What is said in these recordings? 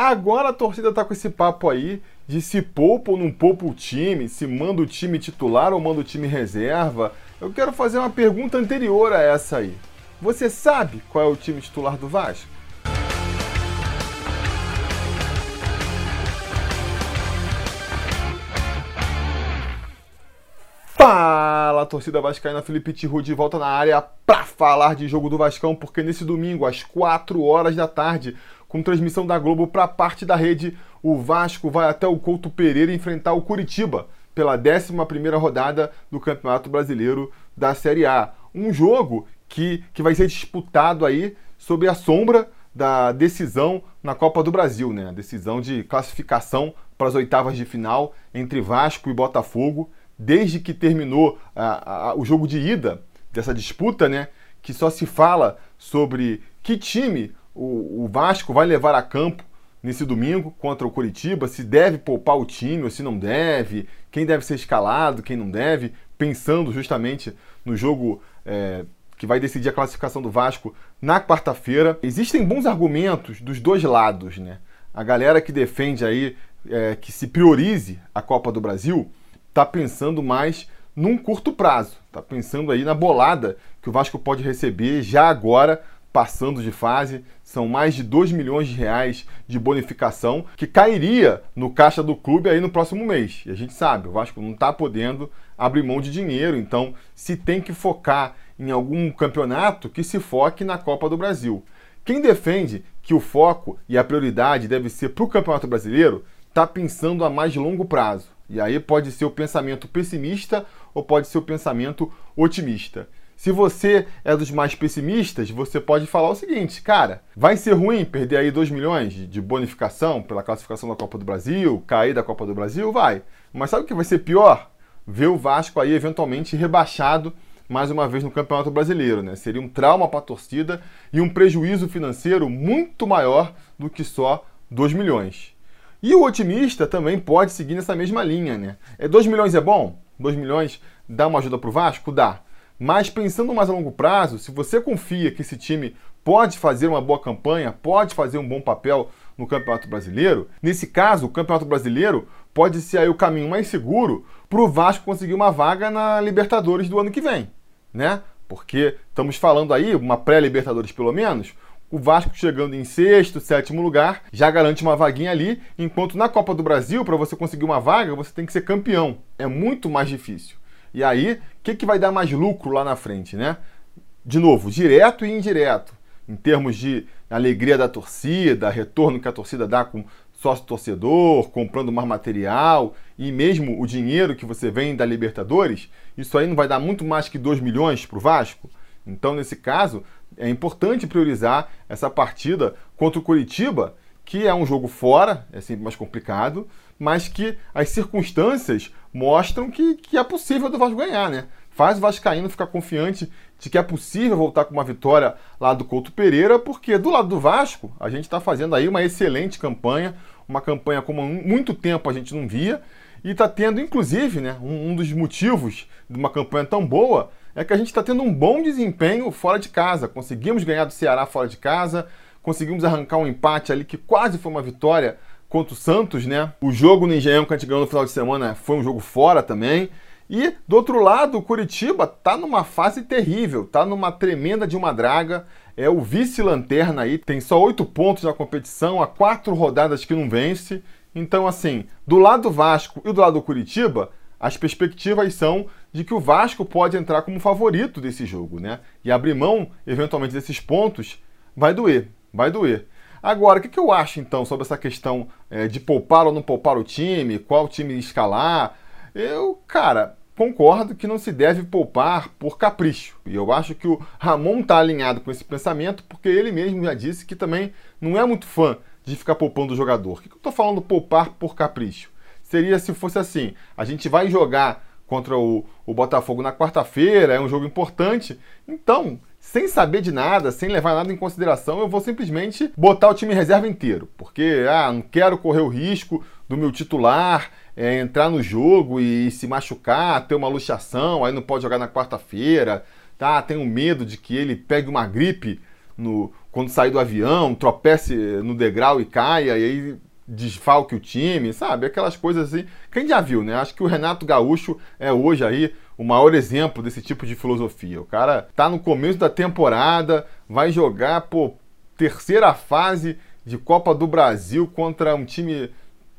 Agora a torcida tá com esse papo aí de se poupa ou não poupa o time, se manda o time titular ou manda o time reserva. Eu quero fazer uma pergunta anterior a essa aí. Você sabe qual é o time titular do Vasco? Fala, torcida vascaína, Felipe Tiru de volta na área para falar de jogo do Vascão, porque nesse domingo, às 4 horas da tarde, com transmissão da Globo para parte da rede, o Vasco vai até o Couto Pereira enfrentar o Curitiba pela 11ª rodada do Campeonato Brasileiro da Série A. Um jogo que, que vai ser disputado aí sob a sombra da decisão na Copa do Brasil, né? A decisão de classificação para as oitavas de final entre Vasco e Botafogo, desde que terminou a, a, o jogo de ida dessa disputa, né? Que só se fala sobre que time o, o Vasco vai levar a campo nesse domingo contra o Curitiba, se deve poupar o time ou se não deve, quem deve ser escalado, quem não deve, pensando justamente no jogo é, que vai decidir a classificação do Vasco na quarta-feira. Existem bons argumentos dos dois lados, né? A galera que defende aí é, que se priorize a Copa do Brasil está pensando mais num curto prazo, está pensando aí na bolada que o Vasco pode receber já agora passando de fase, são mais de 2 milhões de reais de bonificação que cairia no caixa do clube aí no próximo mês. E a gente sabe, o Vasco não está podendo abrir mão de dinheiro, então se tem que focar em algum campeonato, que se foque na Copa do Brasil. Quem defende que o foco e a prioridade deve ser para o Campeonato Brasileiro, está pensando a mais longo prazo. E aí pode ser o pensamento pessimista ou pode ser o pensamento otimista. Se você é dos mais pessimistas, você pode falar o seguinte, cara, vai ser ruim perder aí 2 milhões de bonificação pela classificação da Copa do Brasil, cair da Copa do Brasil? Vai. Mas sabe o que vai ser pior? Ver o Vasco aí eventualmente rebaixado mais uma vez no Campeonato Brasileiro, né? Seria um trauma para a torcida e um prejuízo financeiro muito maior do que só 2 milhões. E o otimista também pode seguir nessa mesma linha, né? É 2 milhões é bom? 2 milhões dá uma ajuda para o Vasco? Dá. Mas pensando mais a longo prazo, se você confia que esse time pode fazer uma boa campanha, pode fazer um bom papel no Campeonato Brasileiro, nesse caso, o Campeonato Brasileiro pode ser aí o caminho mais seguro para o Vasco conseguir uma vaga na Libertadores do ano que vem, né? Porque estamos falando aí, uma pré-Libertadores pelo menos, o Vasco chegando em sexto, sétimo lugar, já garante uma vaguinha ali, enquanto na Copa do Brasil, para você conseguir uma vaga, você tem que ser campeão. É muito mais difícil. E aí, o que, que vai dar mais lucro lá na frente, né? De novo, direto e indireto, em termos de alegria da torcida, retorno que a torcida dá com sócio torcedor, comprando mais material e mesmo o dinheiro que você vem da Libertadores, isso aí não vai dar muito mais que 2 milhões para o Vasco? Então, nesse caso, é importante priorizar essa partida contra o Curitiba, que é um jogo fora, é sempre mais complicado, mas que as circunstâncias mostram que, que é possível do Vasco ganhar, né? Faz o Vascaíno ficar confiante de que é possível voltar com uma vitória lá do Couto Pereira, porque do lado do Vasco, a gente está fazendo aí uma excelente campanha, uma campanha como há muito tempo a gente não via, e está tendo, inclusive, né, um, um dos motivos de uma campanha tão boa é que a gente está tendo um bom desempenho fora de casa. Conseguimos ganhar do Ceará fora de casa, conseguimos arrancar um empate ali que quase foi uma vitória contra o Santos, né? O jogo no Engenhão que a gente ganhou no final de semana foi um jogo fora também. E do outro lado, o Curitiba tá numa fase terrível, tá numa tremenda de uma draga. É o vice-lanterna aí, tem só oito pontos na competição, há quatro rodadas que não vence. Então, assim, do lado do Vasco e do lado do Curitiba, as perspectivas são de que o Vasco pode entrar como favorito desse jogo, né? E abrir mão, eventualmente, desses pontos vai doer, vai doer. Agora, o que, que eu acho então sobre essa questão é, de poupar ou não poupar o time, qual time escalar? Eu, cara, concordo que não se deve poupar por capricho. E eu acho que o Ramon está alinhado com esse pensamento, porque ele mesmo já disse que também não é muito fã de ficar poupando o jogador. O que, eu estou falando poupar por capricho? Seria se fosse assim: a gente vai jogar contra o, o Botafogo na quarta-feira, é um jogo importante. Então, sem saber de nada, sem levar nada em consideração, eu vou simplesmente botar o time reserva inteiro. Porque, ah, não quero correr o risco do meu titular é, entrar no jogo e se machucar, ter uma luxação, aí não pode jogar na quarta-feira, tá? Tenho medo de que ele pegue uma gripe no, quando sair do avião, tropece no degrau e caia, e aí desfalque o time, sabe? Aquelas coisas assim. Quem já viu, né? Acho que o Renato Gaúcho é hoje aí o maior exemplo desse tipo de filosofia. O cara tá no começo da temporada, vai jogar, pô, terceira fase de Copa do Brasil contra um time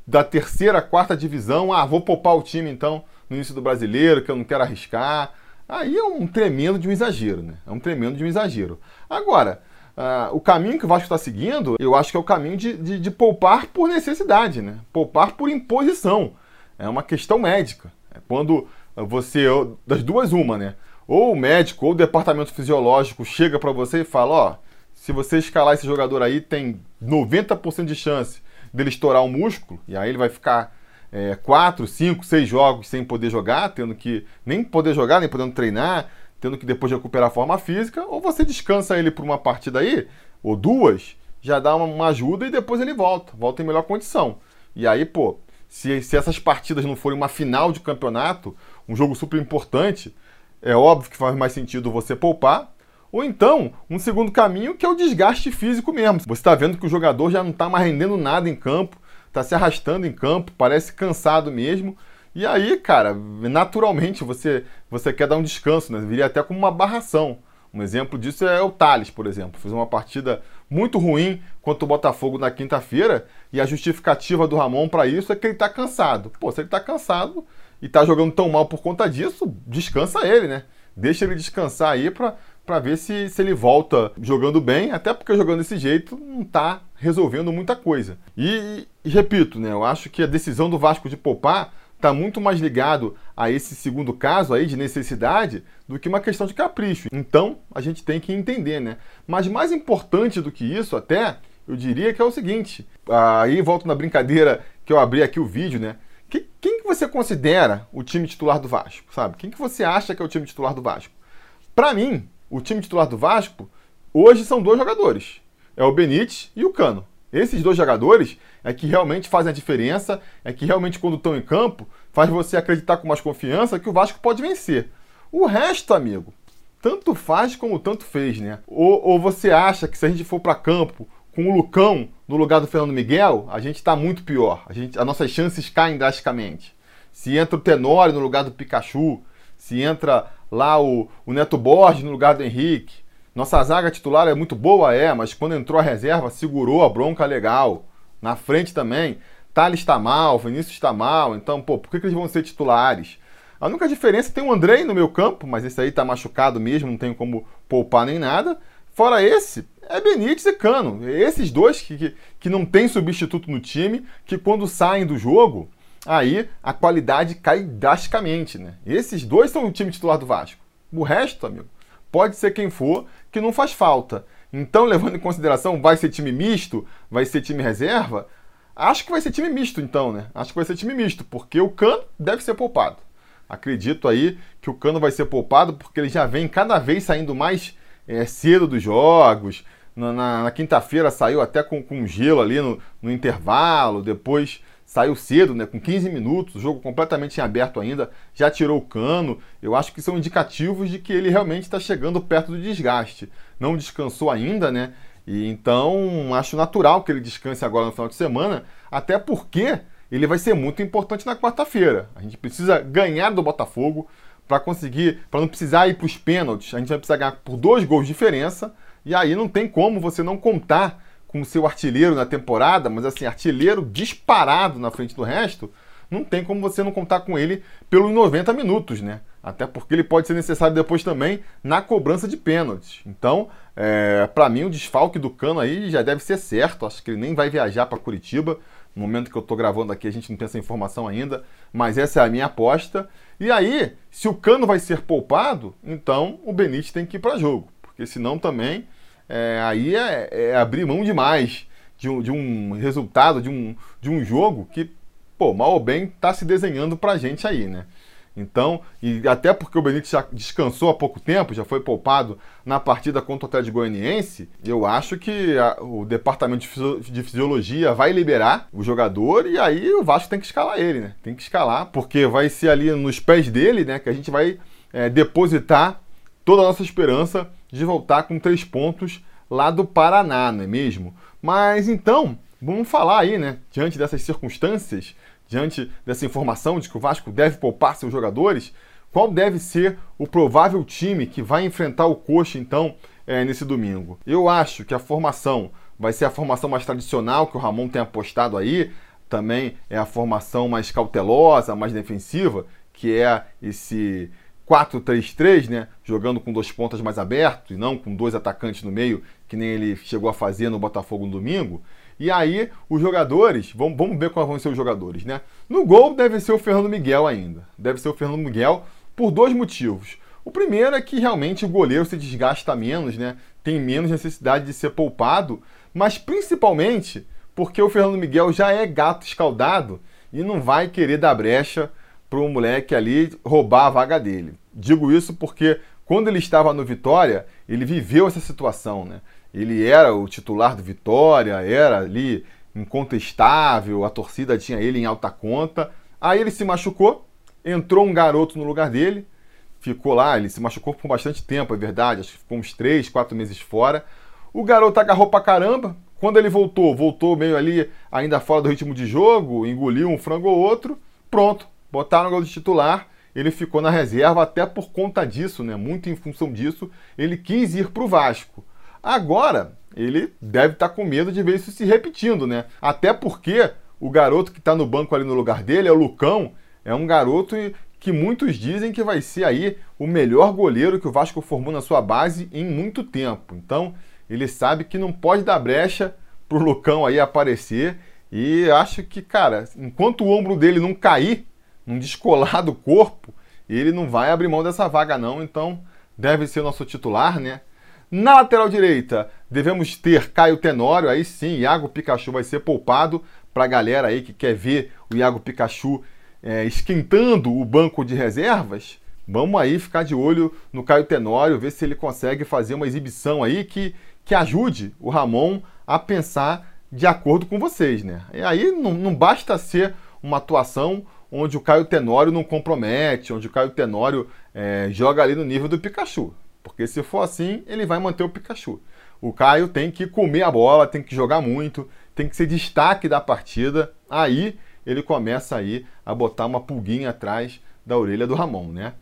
da terceira, quarta divisão. Ah, vou poupar o time então no início do brasileiro, que eu não quero arriscar. Aí é um tremendo de um exagero, né? É um tremendo de um exagero. Agora, Uh, o caminho que o Vasco está seguindo, eu acho que é o caminho de, de, de, poupar por necessidade, né? Poupar por imposição. É uma questão médica. É quando você, das duas, uma, né? Ou o médico ou o departamento fisiológico chega para você e fala: ó, se você escalar esse jogador aí, tem 90% de chance dele estourar o um músculo, e aí ele vai ficar é, 4, 5, 6 jogos sem poder jogar, tendo que nem poder jogar, nem podendo treinar tendo que depois recuperar a forma física, ou você descansa ele por uma partida aí, ou duas, já dá uma, ajuda e depois ele volta, volta em melhor condição. E aí, pô, se, se essas partidas não forem uma final de campeonato, um jogo super importante, é óbvio que faz mais sentido você poupar. Ou então, um segundo caminho que é o desgaste físico mesmo. Você está vendo que o jogador já não está mais rendendo nada em campo, está se arrastando em campo, parece cansado mesmo. E aí, cara, naturalmente você, você quer dar um descanso, né? Viria até como uma barração. Um exemplo disso é o Thales, por exemplo. Fez uma partida muito ruim contra o Botafogo na quinta-feira e a justificativa do Ramon para isso é que ele está cansado. Pô, se ele está cansado e está jogando tão mal por conta disso, descansa ele, né? Deixa ele descansar aí para ver se, se ele volta jogando bem, até porque jogando desse jeito não está resolvendo muita coisa. E, e, repito, né? Eu acho que a decisão do Vasco de poupar está muito mais ligado a esse segundo caso aí de necessidade do que uma questão de capricho. Então, a gente tem que entender, né? Mas mais importante do que isso, até, eu diria que é o seguinte. Aí volto na brincadeira que eu abri aqui o vídeo, né? Quem que você considera o time titular do Vasco, sabe? Quem que você acha que é o time titular do Vasco? Para mim, o time titular do Vasco hoje são dois jogadores. É o Benítez e o Cano. Esses dois jogadores é que realmente fazem a diferença, é que realmente quando estão em campo, faz você acreditar com mais confiança que o Vasco pode vencer. O resto, amigo, tanto faz como tanto fez, né? Ou, ou você acha que se a gente for para campo com o Lucão no lugar do Fernando Miguel, a gente está muito pior. A gente, as nossas chances caem drasticamente. Se entra o Tenório no lugar do Pikachu, se entra lá o, o Neto Borges no lugar do Henrique, nossa zaga titular é muito boa, é, mas quando entrou a reserva, segurou a bronca legal. Na frente também, Thales está mal, Vinícius está mal, então, pô, por que, que eles vão ser titulares? A única diferença tem o Andrei no meu campo, mas esse aí está machucado mesmo, não tem como poupar nem nada. Fora esse, é Benítez e Cano. Esses dois que, que, que não tem substituto no time, que quando saem do jogo, aí a qualidade cai drasticamente, né? Esses dois são o time titular do Vasco. O resto, amigo, pode ser quem for, que não faz falta. Então, levando em consideração, vai ser time misto, vai ser time reserva, acho que vai ser time misto, então, né? Acho que vai ser time misto, porque o Cano deve ser poupado. Acredito aí que o Cano vai ser poupado, porque ele já vem cada vez saindo mais é, cedo dos jogos. Na, na, na quinta-feira saiu até com, com gelo ali no, no intervalo, depois saiu cedo, né, com 15 minutos, o jogo completamente em aberto ainda, já tirou o cano. Eu acho que são indicativos de que ele realmente está chegando perto do desgaste. Não descansou ainda, né? E então acho natural que ele descanse agora no final de semana, até porque ele vai ser muito importante na quarta-feira. A gente precisa ganhar do Botafogo para conseguir, para não precisar ir para os pênaltis. A gente vai precisar ganhar por dois gols de diferença. E aí não tem como você não contar com seu artilheiro na temporada, mas assim, artilheiro disparado na frente do resto, não tem como você não contar com ele pelos 90 minutos, né? Até porque ele pode ser necessário depois também na cobrança de pênaltis. Então, é, para mim, o desfalque do Cano aí já deve ser certo. Acho que ele nem vai viajar para Curitiba. No momento que eu estou gravando aqui, a gente não tem essa informação ainda, mas essa é a minha aposta. E aí, se o Cano vai ser poupado, então o Benítez tem que ir para jogo, porque senão também é, aí é, é, abrir mão demais de um, de um resultado, de um, de um jogo que, pô, mal ou bem, está se desenhando para a gente aí, né? Então, e até porque o Benítez já descansou há pouco tempo, já foi poupado na partida contra o Atlético Goianiense, eu acho que a, o departamento de fisiologia vai liberar o jogador e aí o Vasco tem que escalar ele, né? Tem que escalar, porque vai ser ali nos pés dele, né, que a gente vai é, depositar toda a nossa esperança de voltar com três pontos lá do Paraná, não é mesmo? Mas então, vamos falar aí, né? Diante dessas circunstâncias, diante dessa informação de que o Vasco deve poupar seus jogadores, qual deve ser o provável time que vai enfrentar o Coxa, então, é, nesse domingo? Eu acho que a formação vai ser a formação mais tradicional que o Ramon tem apostado aí, também é a formação mais cautelosa, mais defensiva, que é esse 4-3-3, né? Jogando com dois pontas mais abertos e não com dois atacantes no meio, que nem ele chegou a fazer no Botafogo no domingo. E aí, os jogadores, vamos, vamos ver quais vão ser os jogadores, né? No gol deve ser o Fernando Miguel ainda. Deve ser o Fernando Miguel por dois motivos. O primeiro é que realmente o goleiro se desgasta menos, né? Tem menos necessidade de ser poupado, mas principalmente porque o Fernando Miguel já é gato escaldado e não vai querer dar brecha para o moleque ali roubar a vaga dele. Digo isso porque quando ele estava no Vitória, ele viveu essa situação, né? Ele era o titular do Vitória, era ali incontestável, a torcida tinha ele em alta conta. Aí ele se machucou, entrou um garoto no lugar dele, ficou lá, ele se machucou por bastante tempo, é verdade, acho que ficou uns 3, 4 meses fora. O garoto agarrou pra caramba, quando ele voltou, voltou meio ali, ainda fora do ritmo de jogo, engoliu um frango ou outro, pronto, botaram de titular, ele ficou na reserva até por conta disso, né? Muito em função disso, ele quis ir para o Vasco. Agora, ele deve estar tá com medo de ver isso se repetindo, né? Até porque o garoto que está no banco ali no lugar dele é o Lucão, é um garoto que muitos dizem que vai ser aí o melhor goleiro que o Vasco formou na sua base em muito tempo. Então, ele sabe que não pode dar brecha pro Lucão aí aparecer. E acho que, cara, enquanto o ombro dele não cair, não descolar do corpo, ele não vai abrir mão dessa vaga, não. Então, deve ser nosso titular, né? Na lateral direita, devemos ter Caio Tenório. Aí sim, Iago Pikachu vai ser poupado para a galera aí que quer ver o Iago Pikachu é, esquentando o banco de reservas. Vamos aí ficar de olho no Caio Tenório, ver se ele consegue fazer uma exibição aí que que ajude o Ramon a pensar de acordo com vocês, né? E aí não, não basta ser uma atuação onde o Caio Tenório não compromete, onde o Caio Tenório é, joga ali no nível do Pikachu. Porque se for assim, ele vai manter o Pikachu. O Caio tem que comer a bola, tem que jogar muito, tem que ser destaque da partida. Aí ele começa aí a botar uma pulguinha atrás da orelha do Ramon, né?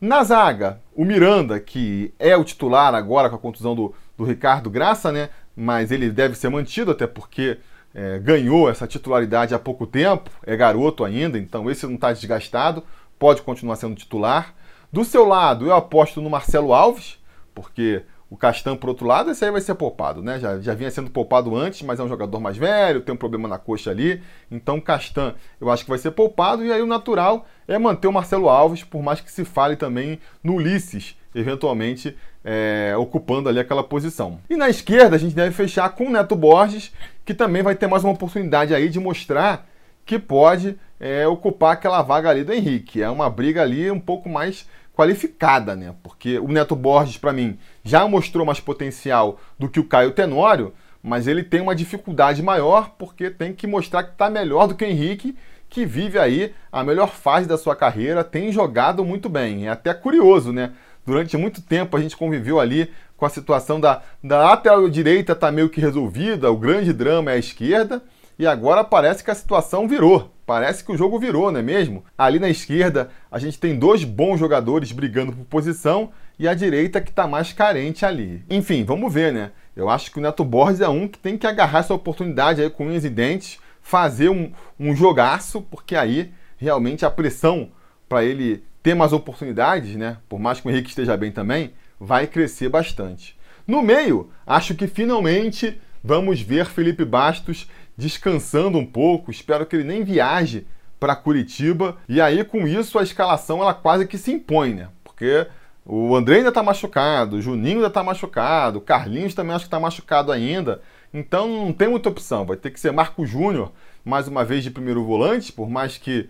Na zaga, o Miranda, que é o titular agora com a contusão do, do Ricardo Graça, né? Mas ele deve ser mantido, até porque é, ganhou essa titularidade há pouco tempo, é garoto ainda, então esse não está desgastado, pode continuar sendo titular. Do seu lado, eu aposto no Marcelo Alves, porque o Castan, por outro lado, esse aí vai ser poupado, né? Já, já vinha sendo poupado antes, mas é um jogador mais velho, tem um problema na coxa ali. Então, o Castan, eu acho que vai ser poupado. E aí, o natural é manter o Marcelo Alves, por mais que se fale também no Ulisses, eventualmente é, ocupando ali aquela posição. E na esquerda, a gente deve fechar com o Neto Borges, que também vai ter mais uma oportunidade aí de mostrar que pode é, ocupar aquela vaga ali do Henrique. É uma briga ali um pouco mais qualificada, né? Porque o Neto Borges, para mim, já mostrou mais potencial do que o Caio Tenório, mas ele tem uma dificuldade maior porque tem que mostrar que está melhor do que o Henrique, que vive aí a melhor fase da sua carreira, tem jogado muito bem. É até curioso, né? Durante muito tempo a gente conviveu ali com a situação da, da lateral direita tá meio que resolvida, o grande drama é a esquerda, e agora parece que a situação virou. Parece que o jogo virou, não é mesmo? Ali na esquerda, a gente tem dois bons jogadores brigando por posição e a direita que está mais carente ali. Enfim, vamos ver, né? Eu acho que o Neto Borges é um que tem que agarrar essa oportunidade aí com unhas e dentes, fazer um, um jogaço, porque aí realmente a pressão para ele ter mais oportunidades, né? Por mais que o Henrique esteja bem também, vai crescer bastante. No meio, acho que finalmente vamos ver Felipe Bastos descansando um pouco. Espero que ele nem viaje para Curitiba. E aí, com isso, a escalação ela quase que se impõe, né? Porque o André ainda está machucado, o Juninho ainda está machucado, o Carlinhos também acho que está machucado ainda. Então não tem muita opção. Vai ter que ser Marco Júnior, mais uma vez de primeiro volante, por mais que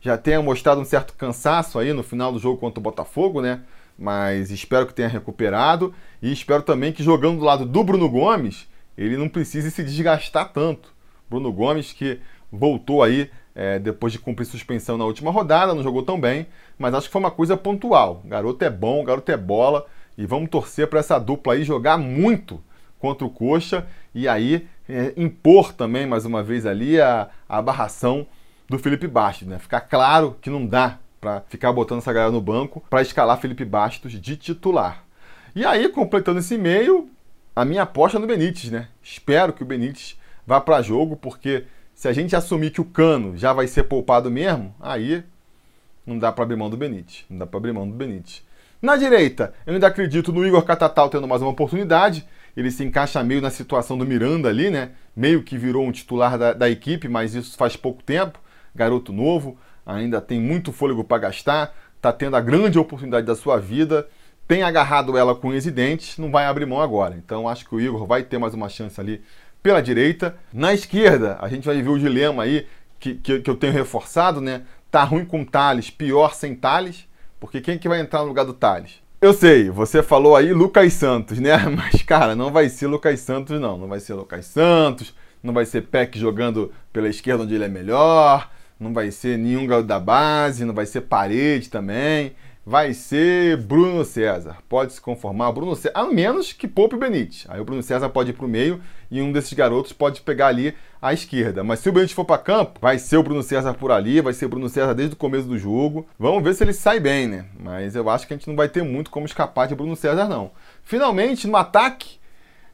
já tenha mostrado um certo cansaço aí no final do jogo contra o Botafogo, né? Mas espero que tenha recuperado e espero também que jogando do lado do Bruno Gomes, ele não precise se desgastar tanto. Bruno Gomes, que voltou aí é, depois de cumprir suspensão na última rodada, não jogou tão bem, mas acho que foi uma coisa pontual. Garoto é bom, garoto é bola, e vamos torcer para essa dupla aí jogar muito contra o Coxa e aí é, impor também, mais uma vez ali, a, a barração do Felipe Bastos, né? Ficar claro que não dá para ficar botando essa galera no banco para escalar Felipe Bastos de titular. E aí, completando esse meio, a minha aposta é no Benítez, né? Espero que o Benítez vá para jogo, porque se a gente assumir que o Cano já vai ser poupado mesmo, aí não dá para abrir mão do Benítez. Não dá para abrir mão do Benítez. Na direita, eu ainda acredito no Igor Catatal tendo mais uma oportunidade. Ele se encaixa meio na situação do Miranda ali, né? Meio que virou um titular da, da equipe, mas isso faz pouco tempo. Garoto novo, ainda tem muito fôlego para gastar, está tendo a grande oportunidade da sua vida, tem agarrado ela com os dentes, não vai abrir mão agora. Então acho que o Igor vai ter mais uma chance ali pela direita. Na esquerda, a gente vai ver o dilema aí que, que, que eu tenho reforçado, né? Tá ruim com Thales, pior sem Thales, porque quem que vai entrar no lugar do Thales? Eu sei, você falou aí Lucas Santos, né? Mas, cara, não vai ser Lucas Santos, não. Não vai ser Lucas Santos, não vai ser Peck jogando pela esquerda onde ele é melhor, não vai ser nenhum garoto da base, não vai ser parede também. Vai ser Bruno César. Pode se conformar. Bruno César, a menos que poupe o Benítez. Aí o Bruno César pode ir para o meio e um desses garotos pode pegar ali à esquerda. Mas se o Benítez for para campo, vai ser o Bruno César por ali, vai ser o Bruno César desde o começo do jogo. Vamos ver se ele sai bem, né? Mas eu acho que a gente não vai ter muito como escapar de Bruno César, não. Finalmente, no ataque,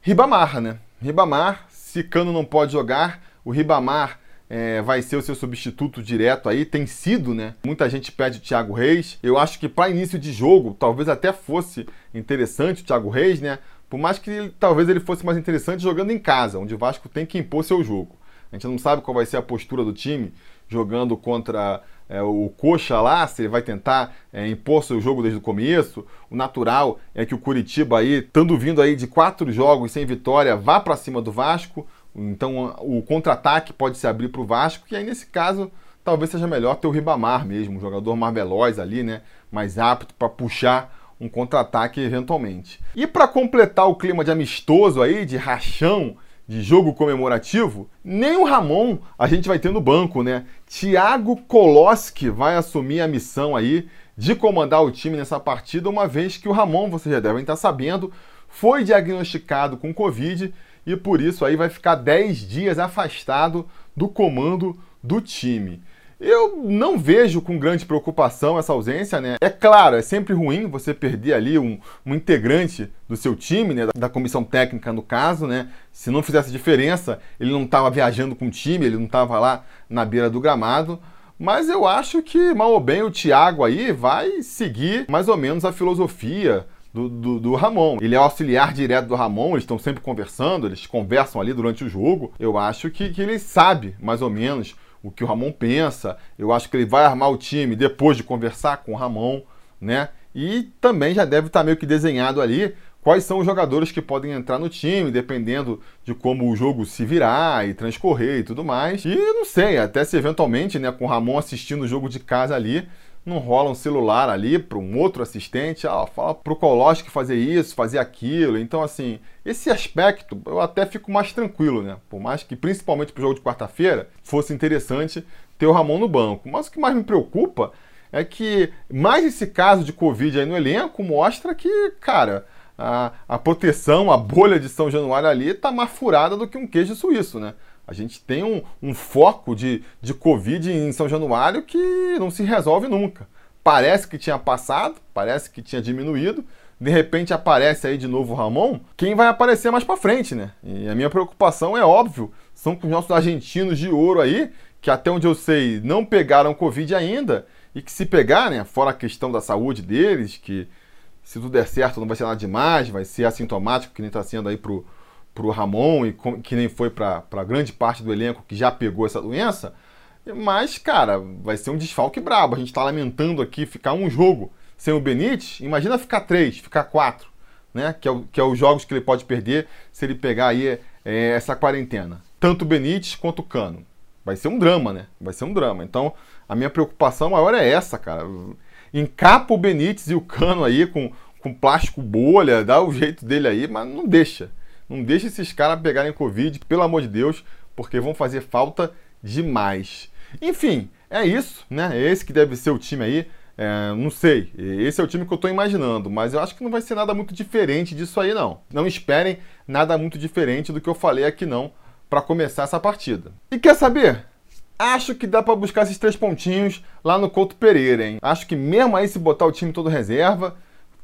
Ribamar, né? Ribamar, se Cano não pode jogar, o Ribamar é, vai ser o seu substituto direto aí, tem sido, né? Muita gente pede o Thiago Reis. Eu acho que para início de jogo, talvez até fosse interessante o Thiago Reis, né? Por mais que talvez ele fosse mais interessante jogando em casa, onde o Vasco tem que impor seu jogo. A gente não sabe qual vai ser a postura do time jogando contra é, o Coxa lá, se ele vai tentar é, impor seu jogo desde o começo. O natural é que o Curitiba aí, estando vindo aí de quatro jogos sem vitória, vá para cima do Vasco. Então o contra-ataque pode se abrir para o Vasco, e aí nesse caso talvez seja melhor ter o Ribamar mesmo, um jogador mais veloz ali, né? Mais apto para puxar um contra-ataque eventualmente. E para completar o clima de amistoso aí, de rachão, de jogo comemorativo, nem o Ramon a gente vai ter no banco, né? Thiago Koloski vai assumir a missão aí de comandar o time nessa partida, uma vez que o Ramon, vocês já devem estar sabendo, foi diagnosticado com Covid e por isso aí vai ficar 10 dias afastado do comando do time. Eu não vejo com grande preocupação essa ausência, né? É claro, é sempre ruim você perder ali um, um integrante do seu time, né? Da, da, comissão técnica, no caso, né? Se não fizesse diferença, ele não estava viajando com o time, ele não estava lá na beira do gramado. Mas eu acho que, mal ou bem, o Thiago aí vai seguir mais ou menos a filosofia do, do, do, Ramon. Ele é auxiliar direto do Ramon, eles estão sempre conversando, eles conversam ali durante o jogo. Eu acho que, que ele sabe, mais ou menos, o que o Ramon pensa. Eu acho que ele vai armar o time depois de conversar com o Ramon, né? E também já deve estar meio que desenhado ali quais são os jogadores que podem entrar no time, dependendo de como o jogo se virar e transcorrer e tudo mais. E não sei, até se eventualmente, né, com o Ramon assistindo o jogo de casa ali, não rola um celular ali para um outro assistente, ah, fala para o Koloski fazer isso, fazer aquilo. Então, assim, esse aspecto eu até fico mais tranquilo, né? Por mais que, principalmente para o jogo de quarta-feira, fosse interessante ter o Ramon no banco. Mas o que mais me preocupa é que mais esse caso de Covid aí no elenco mostra que, cara, a, a proteção, a bolha de São Januário ali está mais furada do que um queijo suíço, né? A gente tem um, um foco de, de Covid em São Januário que não se resolve nunca. Parece que tinha passado, parece que tinha diminuído, de repente aparece aí de novo o Ramon, quem vai aparecer mais para frente, né? E a minha preocupação é óbvio, são com os nossos argentinos de ouro aí, que até onde eu sei não pegaram Covid ainda, e que se pegar, né, fora a questão da saúde deles, que se tudo der certo não vai ser nada demais, vai ser assintomático, que nem está sendo aí pro, para o Ramon e que nem foi para grande parte do elenco que já pegou essa doença. Mas, cara, vai ser um desfalque brabo. A gente está lamentando aqui ficar um jogo sem o Benítez. Imagina ficar três, ficar quatro, né? Que é, o, que é os jogos que ele pode perder se ele pegar aí é, essa quarentena. Tanto o Benítez quanto o Cano. Vai ser um drama, né? Vai ser um drama. Então, a minha preocupação maior é essa, cara. Encapa o Benítez e o Cano aí com, com plástico bolha, dá o jeito dele aí, mas não deixa. Não deixe esses caras pegarem Covid, pelo amor de Deus, porque vão fazer falta demais. Enfim, é isso, né? É esse que deve ser o time aí É, não sei, esse é o time que eu estou imaginando, mas eu acho que não vai ser nada muito diferente disso aí, não. Não esperem nada muito diferente do que eu falei aqui, não, para começar essa partida. E quer saber? Acho que dá para buscar esses três pontinhos lá no Couto Pereira, hein? Acho que mesmo aí se botar o time todo reserva,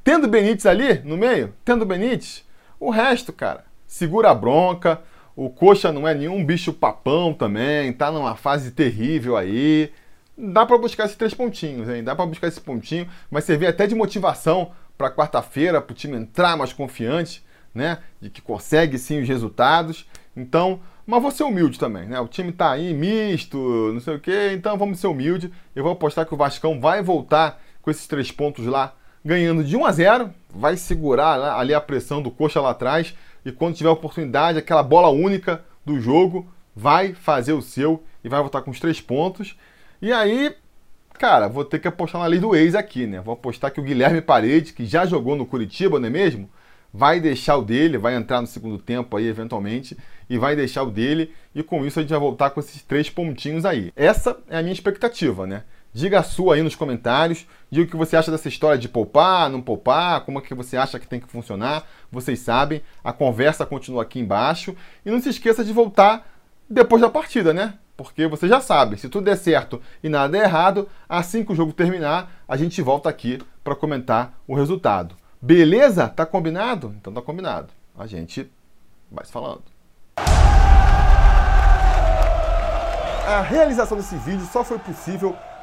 tendo Benítez ali no meio, tendo Benítez, o resto, cara, segura a bronca. O Coxa não é nenhum bicho papão também, tá numa fase terrível aí dá para buscar esses três pontinhos, hein? Dá para buscar esse pontinho, vai servir até de motivação para quarta-feira, para o time entrar mais confiante, né? De que consegue sim os resultados. Então, mas vou ser humilde também, né? O time tá aí misto, não sei o quê, então vamos ser humilde. Eu vou apostar que o Vascão vai voltar com esses três pontos lá, ganhando de 1 a 0, vai segurar ali a pressão do coxa lá atrás e quando tiver oportunidade, aquela bola única do jogo, vai fazer o seu e vai voltar com os três pontos. E aí, cara, vou ter que apostar na lei do ex aqui, né? Vou apostar que o Guilherme Paredes, que já jogou no Curitiba, não é mesmo? Vai deixar o dele, vai entrar no segundo tempo aí, eventualmente, e vai deixar o dele, e com isso a gente vai voltar com esses três pontinhos aí. Essa é a minha expectativa, né? Diga a sua aí nos comentários, diga o que você acha dessa história de poupar, não poupar, como é que você acha que tem que funcionar. Vocês sabem, a conversa continua aqui embaixo. E não se esqueça de voltar depois da partida, né? Porque você já sabe, se tudo der certo e nada der errado, assim que o jogo terminar, a gente volta aqui para comentar o resultado. Beleza? Tá combinado? Então tá combinado. A gente vai se falando. A realização desse vídeo só foi possível